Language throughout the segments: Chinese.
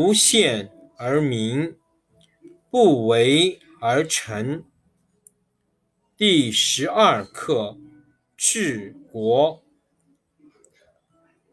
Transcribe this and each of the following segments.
不见而明，不为而成。第十二课：治国。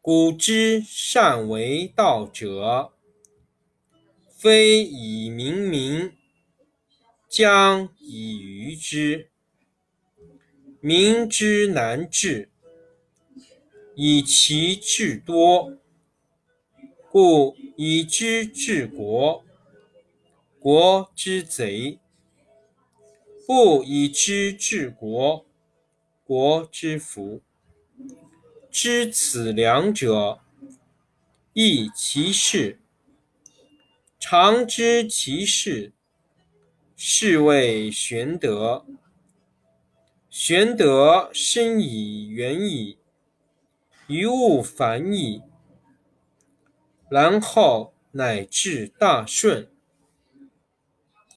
古之善为道者，非以明民。将以愚之，民之难治，以其智多。故以知治国，国之贼；不以知治国，国之福。知此两者，亦其事。常知其事。是谓玄德。玄德深以远矣，于物反矣，然后乃至大顺。